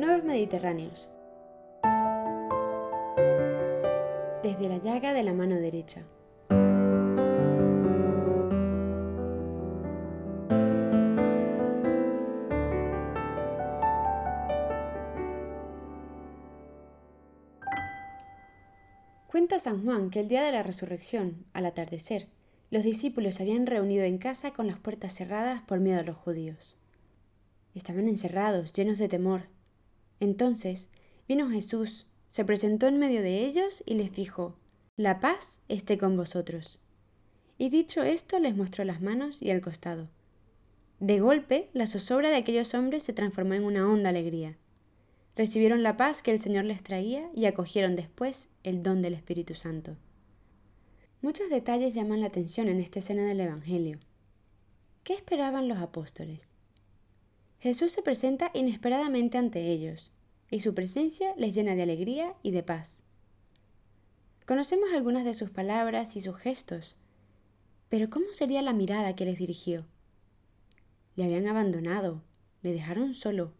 Nuevos Mediterráneos. Desde la llaga de la mano derecha. Cuenta San Juan que el día de la resurrección, al atardecer, los discípulos se habían reunido en casa con las puertas cerradas por miedo a los judíos. Estaban encerrados, llenos de temor. Entonces vino Jesús, se presentó en medio de ellos y les dijo, La paz esté con vosotros. Y dicho esto les mostró las manos y el costado. De golpe, la zozobra de aquellos hombres se transformó en una honda alegría recibieron la paz que el Señor les traía y acogieron después el don del Espíritu Santo. Muchos detalles llaman la atención en esta escena del Evangelio. ¿Qué esperaban los apóstoles? Jesús se presenta inesperadamente ante ellos, y su presencia les llena de alegría y de paz. Conocemos algunas de sus palabras y sus gestos, pero ¿cómo sería la mirada que les dirigió? Le habían abandonado, le dejaron solo,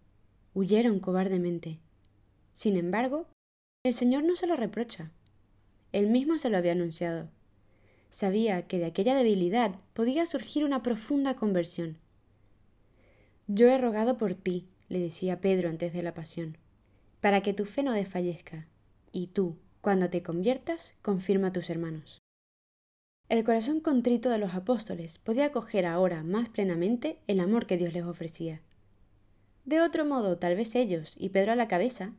huyeron cobardemente. Sin embargo, el Señor no se lo reprocha. Él mismo se lo había anunciado. Sabía que de aquella debilidad podía surgir una profunda conversión. Yo he rogado por ti, le decía Pedro antes de la pasión, para que tu fe no desfallezca, y tú, cuando te conviertas, confirma a tus hermanos. El corazón contrito de los apóstoles podía acoger ahora más plenamente el amor que Dios les ofrecía. De otro modo, tal vez ellos, y Pedro a la cabeza,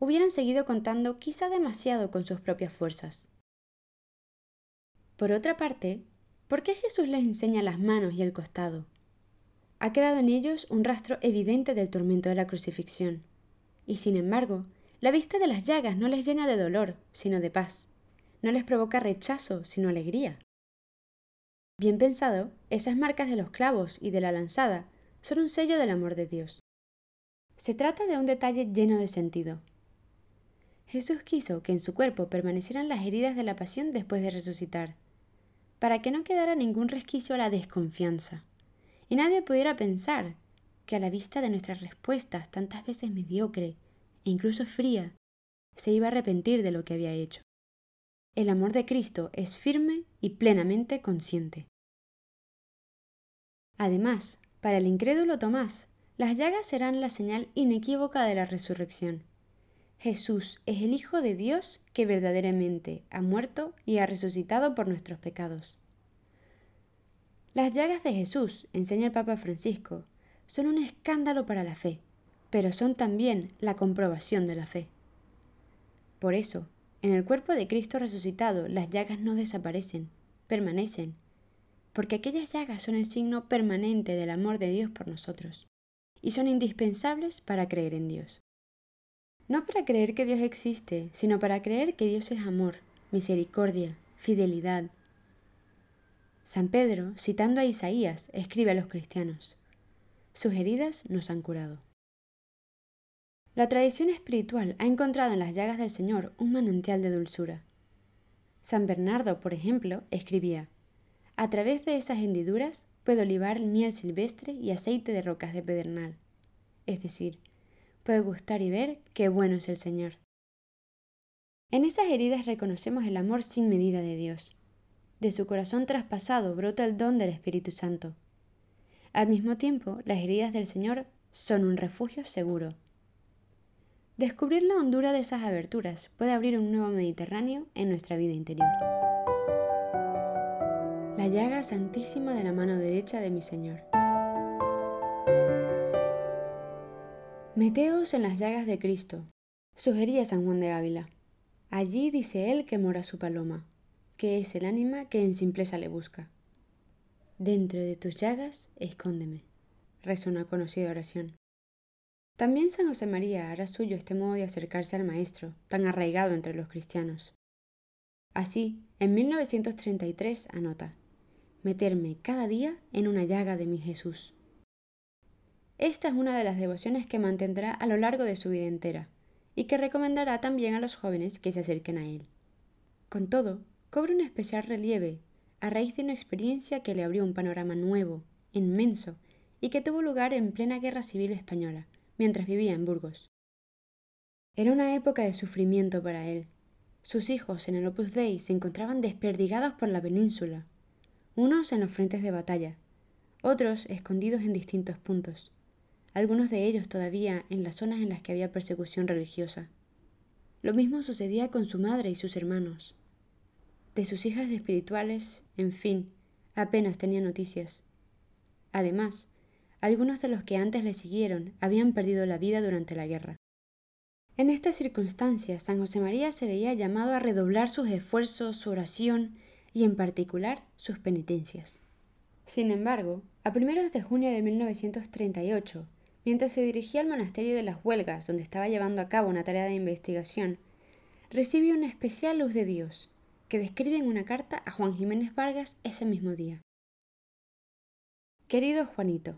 hubieran seguido contando quizá demasiado con sus propias fuerzas. Por otra parte, ¿por qué Jesús les enseña las manos y el costado? Ha quedado en ellos un rastro evidente del tormento de la crucifixión, y sin embargo, la vista de las llagas no les llena de dolor, sino de paz, no les provoca rechazo, sino alegría. Bien pensado, esas marcas de los clavos y de la lanzada son un sello del amor de Dios. Se trata de un detalle lleno de sentido. Jesús quiso que en su cuerpo permanecieran las heridas de la pasión después de resucitar, para que no quedara ningún resquicio a la desconfianza, y nadie pudiera pensar que a la vista de nuestras respuestas tantas veces mediocre e incluso fría, se iba a arrepentir de lo que había hecho. El amor de Cristo es firme y plenamente consciente. Además, para el incrédulo Tomás, las llagas serán la señal inequívoca de la resurrección. Jesús es el Hijo de Dios que verdaderamente ha muerto y ha resucitado por nuestros pecados. Las llagas de Jesús, enseña el Papa Francisco, son un escándalo para la fe, pero son también la comprobación de la fe. Por eso, en el cuerpo de Cristo resucitado, las llagas no desaparecen, permanecen, porque aquellas llagas son el signo permanente del amor de Dios por nosotros y son indispensables para creer en Dios. No para creer que Dios existe, sino para creer que Dios es amor, misericordia, fidelidad. San Pedro, citando a Isaías, escribe a los cristianos, sus heridas nos han curado. La tradición espiritual ha encontrado en las llagas del Señor un manantial de dulzura. San Bernardo, por ejemplo, escribía, a través de esas hendiduras puedo olivar miel silvestre y aceite de rocas de pedernal. Es decir, puedo gustar y ver qué bueno es el Señor. En esas heridas reconocemos el amor sin medida de Dios. De su corazón traspasado brota el don del Espíritu Santo. Al mismo tiempo, las heridas del Señor son un refugio seguro. Descubrir la hondura de esas aberturas puede abrir un nuevo Mediterráneo en nuestra vida interior la llaga santísima de la mano derecha de mi Señor. Meteos en las llagas de Cristo, sugería San Juan de Ávila. Allí dice él que mora su paloma, que es el ánima que en simpleza le busca. Dentro de tus llagas, escóndeme, una conocida oración. También San José María hará suyo este modo de acercarse al Maestro, tan arraigado entre los cristianos. Así, en 1933 anota, meterme cada día en una llaga de mi Jesús. Esta es una de las devociones que mantendrá a lo largo de su vida entera y que recomendará también a los jóvenes que se acerquen a él. Con todo, cobra un especial relieve a raíz de una experiencia que le abrió un panorama nuevo, inmenso, y que tuvo lugar en plena Guerra Civil Española, mientras vivía en Burgos. Era una época de sufrimiento para él. Sus hijos en el Opus Dei se encontraban desperdigados por la península, unos en los frentes de batalla, otros escondidos en distintos puntos, algunos de ellos todavía en las zonas en las que había persecución religiosa. Lo mismo sucedía con su madre y sus hermanos. De sus hijas espirituales, en fin, apenas tenía noticias. Además, algunos de los que antes le siguieron habían perdido la vida durante la guerra. En estas circunstancias, San José María se veía llamado a redoblar sus esfuerzos, su oración y, en particular, sus penitencias. Sin embargo, a primeros de junio de 1938, Mientras se dirigía al monasterio de las Huelgas, donde estaba llevando a cabo una tarea de investigación, recibió una especial luz de Dios, que describe en una carta a Juan Jiménez Vargas ese mismo día. Querido Juanito,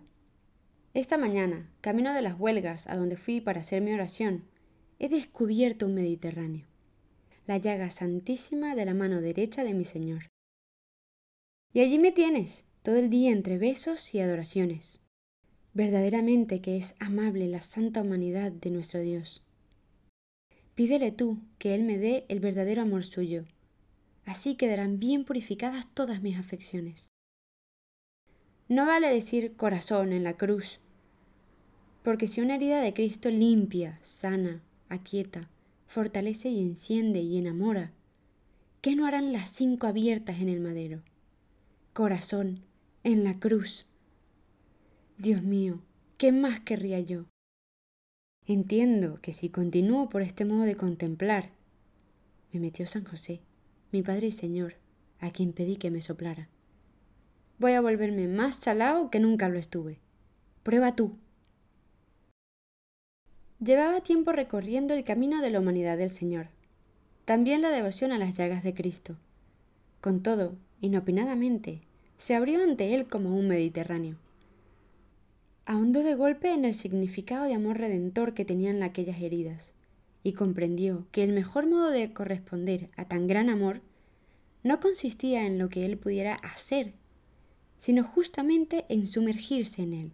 esta mañana, camino de las Huelgas, a donde fui para hacer mi oración, he descubierto un Mediterráneo, la llaga santísima de la mano derecha de mi Señor. Y allí me tienes, todo el día entre besos y adoraciones verdaderamente que es amable la santa humanidad de nuestro Dios. Pídele tú que Él me dé el verdadero amor suyo, así quedarán bien purificadas todas mis afecciones. No vale decir corazón en la cruz, porque si una herida de Cristo limpia, sana, aquieta, fortalece y enciende y enamora, ¿qué no harán las cinco abiertas en el madero? Corazón, en la cruz. Dios mío, ¿qué más querría yo? Entiendo que si continúo por este modo de contemplar, me metió San José, mi Padre y Señor, a quien pedí que me soplara. Voy a volverme más chalao que nunca lo estuve. Prueba tú. Llevaba tiempo recorriendo el camino de la humanidad del Señor, también la devoción a las llagas de Cristo. Con todo, inopinadamente, se abrió ante él como un Mediterráneo ahondó de golpe en el significado de amor redentor que tenían aquellas heridas, y comprendió que el mejor modo de corresponder a tan gran amor no consistía en lo que él pudiera hacer, sino justamente en sumergirse en él,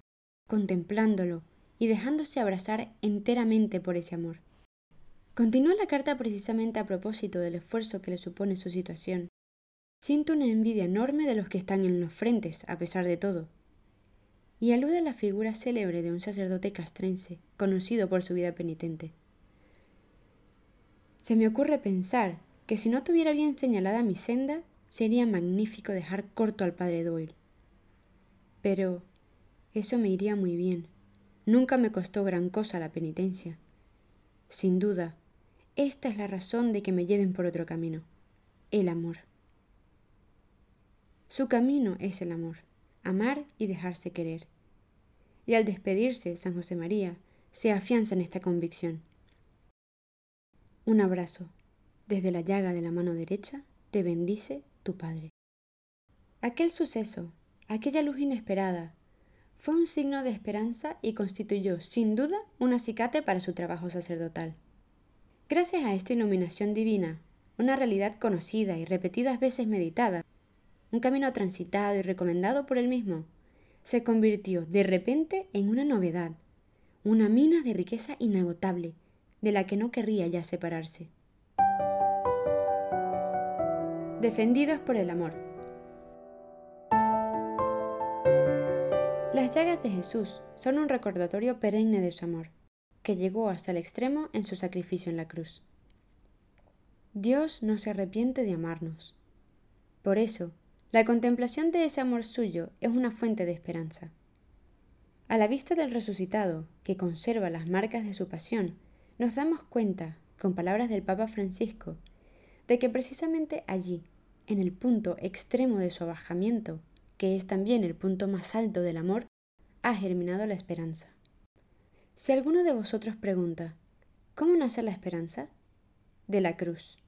contemplándolo y dejándose abrazar enteramente por ese amor. Continuó la carta precisamente a propósito del esfuerzo que le supone su situación. Siento una envidia enorme de los que están en los frentes, a pesar de todo, y alude a la figura célebre de un sacerdote castrense, conocido por su vida penitente. Se me ocurre pensar que si no tuviera bien señalada mi senda, sería magnífico dejar corto al padre Doyle. Pero eso me iría muy bien. Nunca me costó gran cosa la penitencia. Sin duda, esta es la razón de que me lleven por otro camino, el amor. Su camino es el amor, amar y dejarse querer y al despedirse San José María se afianza en esta convicción. Un abrazo. Desde la llaga de la mano derecha te bendice tu Padre. Aquel suceso, aquella luz inesperada, fue un signo de esperanza y constituyó, sin duda, un acicate para su trabajo sacerdotal. Gracias a esta iluminación divina, una realidad conocida y repetidas veces meditada, un camino transitado y recomendado por él mismo, se convirtió de repente en una novedad, una mina de riqueza inagotable, de la que no querría ya separarse. Defendidos por el amor. Las llagas de Jesús son un recordatorio perenne de su amor, que llegó hasta el extremo en su sacrificio en la cruz. Dios no se arrepiente de amarnos. Por eso, la contemplación de ese amor suyo es una fuente de esperanza. A la vista del resucitado, que conserva las marcas de su pasión, nos damos cuenta, con palabras del Papa Francisco, de que precisamente allí, en el punto extremo de su abajamiento, que es también el punto más alto del amor, ha germinado la esperanza. Si alguno de vosotros pregunta, ¿cómo nace la esperanza? De la cruz.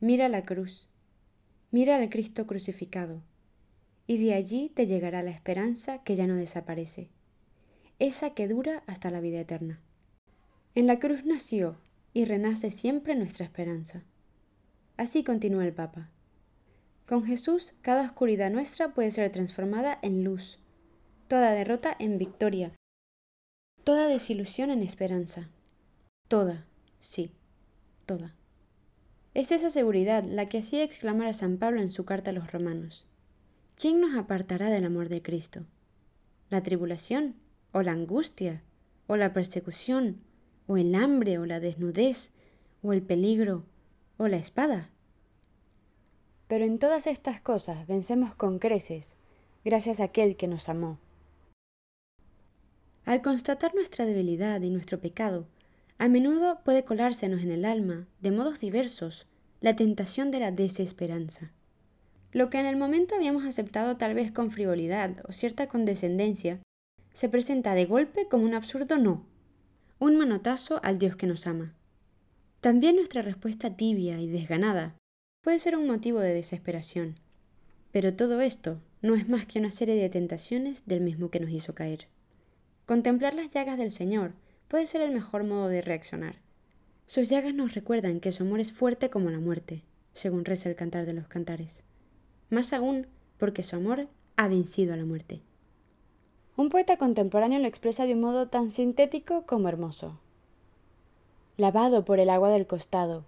Mira la cruz, Mira al Cristo crucificado, y de allí te llegará la esperanza que ya no desaparece, esa que dura hasta la vida eterna. En la cruz nació y renace siempre nuestra esperanza. Así continúa el Papa. Con Jesús cada oscuridad nuestra puede ser transformada en luz, toda derrota en victoria, toda desilusión en esperanza, toda, Sí, toda. Es esa seguridad la que hacía exclamar a San Pablo en su carta a los romanos. ¿Quién nos apartará del amor de Cristo? ¿La tribulación? ¿O la angustia? ¿O la persecución? ¿O el hambre? ¿O la desnudez? ¿O el peligro? ¿O la espada? Pero en todas estas cosas vencemos con creces, gracias a aquel que nos amó. Al constatar nuestra debilidad y nuestro pecado, a menudo puede colársenos en el alma, de modos diversos, la tentación de la desesperanza. Lo que en el momento habíamos aceptado tal vez con frivolidad o cierta condescendencia, se presenta de golpe como un absurdo no, un manotazo al Dios que nos ama. También nuestra respuesta tibia y desganada puede ser un motivo de desesperación. Pero todo esto no es más que una serie de tentaciones del mismo que nos hizo caer. Contemplar las llagas del Señor puede ser el mejor modo de reaccionar. Sus llagas nos recuerdan que su amor es fuerte como la muerte, según reza el cantar de los cantares. Más aún porque su amor ha vencido a la muerte. Un poeta contemporáneo lo expresa de un modo tan sintético como hermoso. Lavado por el agua del costado,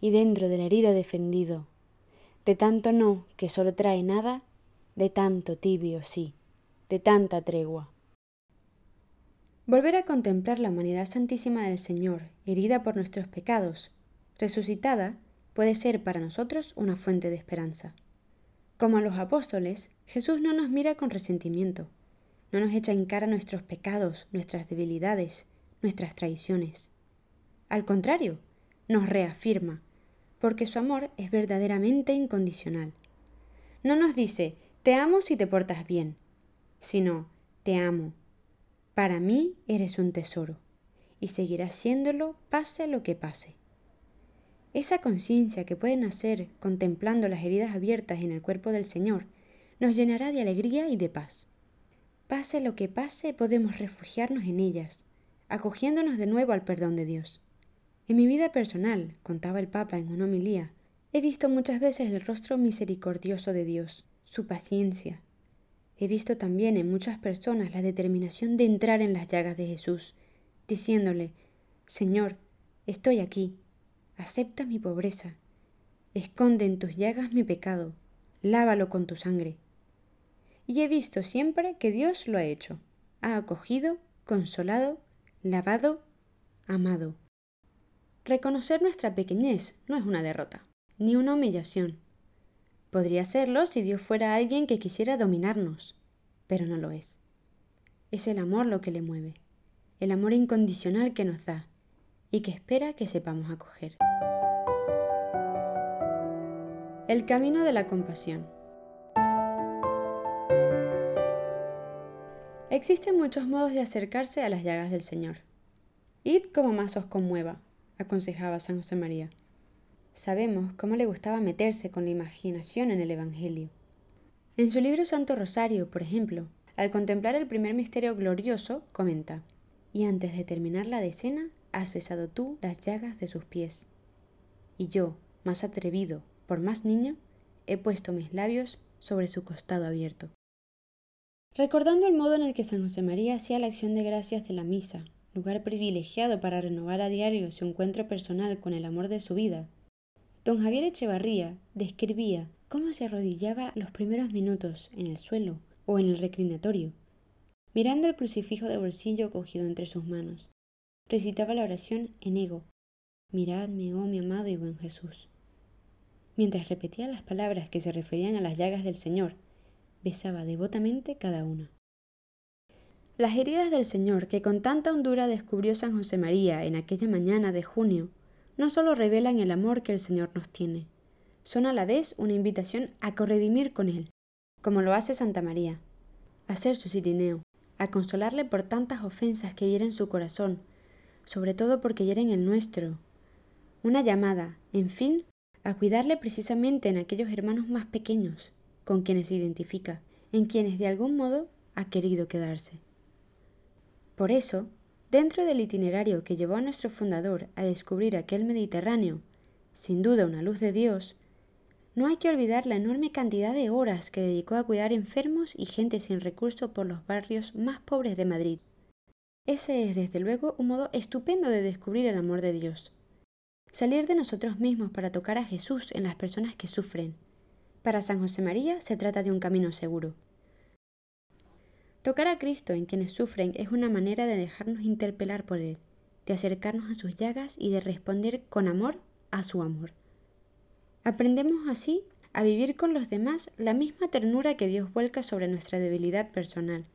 y dentro de la herida defendido, de tanto no que solo trae nada, de tanto tibio sí, de tanta tregua. Volver a contemplar la humanidad santísima del Señor, herida por nuestros pecados, resucitada, puede ser para nosotros una fuente de esperanza. Como a los apóstoles, Jesús no nos mira con resentimiento, no nos echa en cara nuestros pecados, nuestras debilidades, nuestras traiciones. Al contrario, nos reafirma, porque su amor es verdaderamente incondicional. No nos dice, te amo si te portas bien, sino, te amo. Para mí eres un tesoro, y seguirás siéndolo pase lo que pase. Esa conciencia que puede nacer contemplando las heridas abiertas en el cuerpo del Señor nos llenará de alegría y de paz. Pase lo que pase, podemos refugiarnos en ellas, acogiéndonos de nuevo al perdón de Dios. En mi vida personal, contaba el Papa en una homilía, he visto muchas veces el rostro misericordioso de Dios, su paciencia. He visto también en muchas personas la determinación de entrar en las llagas de Jesús, diciéndole, Señor, estoy aquí, acepta mi pobreza, esconde en tus llagas mi pecado, lávalo con tu sangre. Y he visto siempre que Dios lo ha hecho, ha acogido, consolado, lavado, amado. Reconocer nuestra pequeñez no es una derrota, ni una humillación. Podría serlo si Dios fuera alguien que quisiera dominarnos, pero no lo es. Es el amor lo que le mueve, el amor incondicional que nos da y que espera que sepamos acoger. El camino de la compasión. Existen muchos modos de acercarse a las llagas del Señor. Id como más os conmueva, aconsejaba San José María. Sabemos cómo le gustaba meterse con la imaginación en el Evangelio. En su libro Santo Rosario, por ejemplo, al contemplar el primer misterio glorioso, comenta, y antes de terminar la decena, has besado tú las llagas de sus pies. Y yo, más atrevido, por más niño, he puesto mis labios sobre su costado abierto. Recordando el modo en el que San José María hacía la acción de gracias de la misa, lugar privilegiado para renovar a diario su encuentro personal con el amor de su vida, don Javier Echevarría describía cómo se arrodillaba los primeros minutos en el suelo o en el reclinatorio, mirando el crucifijo de bolsillo cogido entre sus manos. Recitaba la oración en ego, Miradme, oh mi amado y buen Jesús. Mientras repetía las palabras que se referían a las llagas del Señor, besaba devotamente cada una. Las heridas del Señor que con tanta hondura descubrió San José María en aquella mañana de junio no solo revelan el amor que el Señor nos tiene, son a la vez una invitación a corredimir con Él, como lo hace Santa María, a ser su sirineo, a consolarle por tantas ofensas que hieren su corazón, sobre todo porque hieren el nuestro. Una llamada, en fin, a cuidarle precisamente en aquellos hermanos más pequeños, con quienes se identifica, en quienes de algún modo ha querido quedarse. Por eso, dentro del itinerario que llevó a nuestro fundador a descubrir aquel Mediterráneo, sin duda una luz de Dios, no hay que olvidar la enorme cantidad de horas que dedicó a cuidar enfermos y gente sin recurso por los barrios más pobres de Madrid. Ese es desde luego un modo estupendo de descubrir el amor de Dios. Salir de nosotros mismos para tocar a Jesús en las personas que sufren. Para San José María se trata de un camino seguro. Tocar a Cristo en quienes sufren es una manera de dejarnos interpelar por Él, de acercarnos a sus llagas y de responder con amor a su amor. Aprendemos así a vivir con los demás la misma ternura que Dios vuelca sobre nuestra debilidad personal.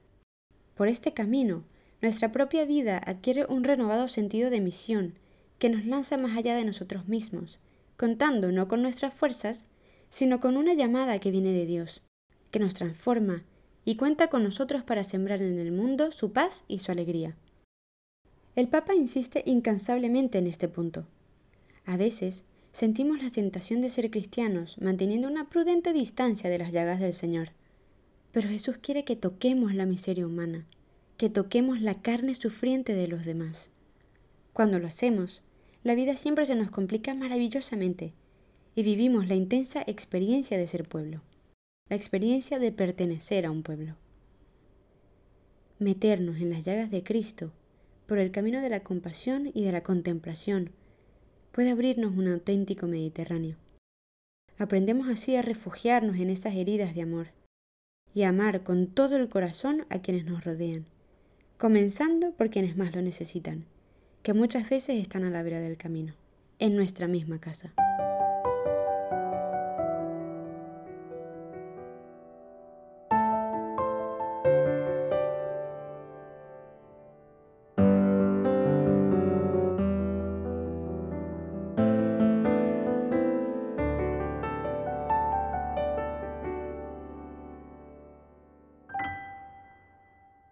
Por este camino, nuestra propia vida adquiere un renovado sentido de misión que nos lanza más allá de nosotros mismos, contando no con nuestras fuerzas, sino con una llamada que viene de Dios, que nos transforma y cuenta con nosotros para sembrar en el mundo su paz y su alegría. El Papa insiste incansablemente en este punto. A veces sentimos la tentación de ser cristianos manteniendo una prudente distancia de las llagas del Señor. Pero Jesús quiere que toquemos la miseria humana, que toquemos la carne sufriente de los demás. Cuando lo hacemos, la vida siempre se nos complica maravillosamente y vivimos la intensa experiencia de ser pueblo la experiencia de pertenecer a un pueblo. Meternos en las llagas de Cristo por el camino de la compasión y de la contemplación puede abrirnos un auténtico Mediterráneo. Aprendemos así a refugiarnos en esas heridas de amor y a amar con todo el corazón a quienes nos rodean, comenzando por quienes más lo necesitan, que muchas veces están a la vera del camino, en nuestra misma casa.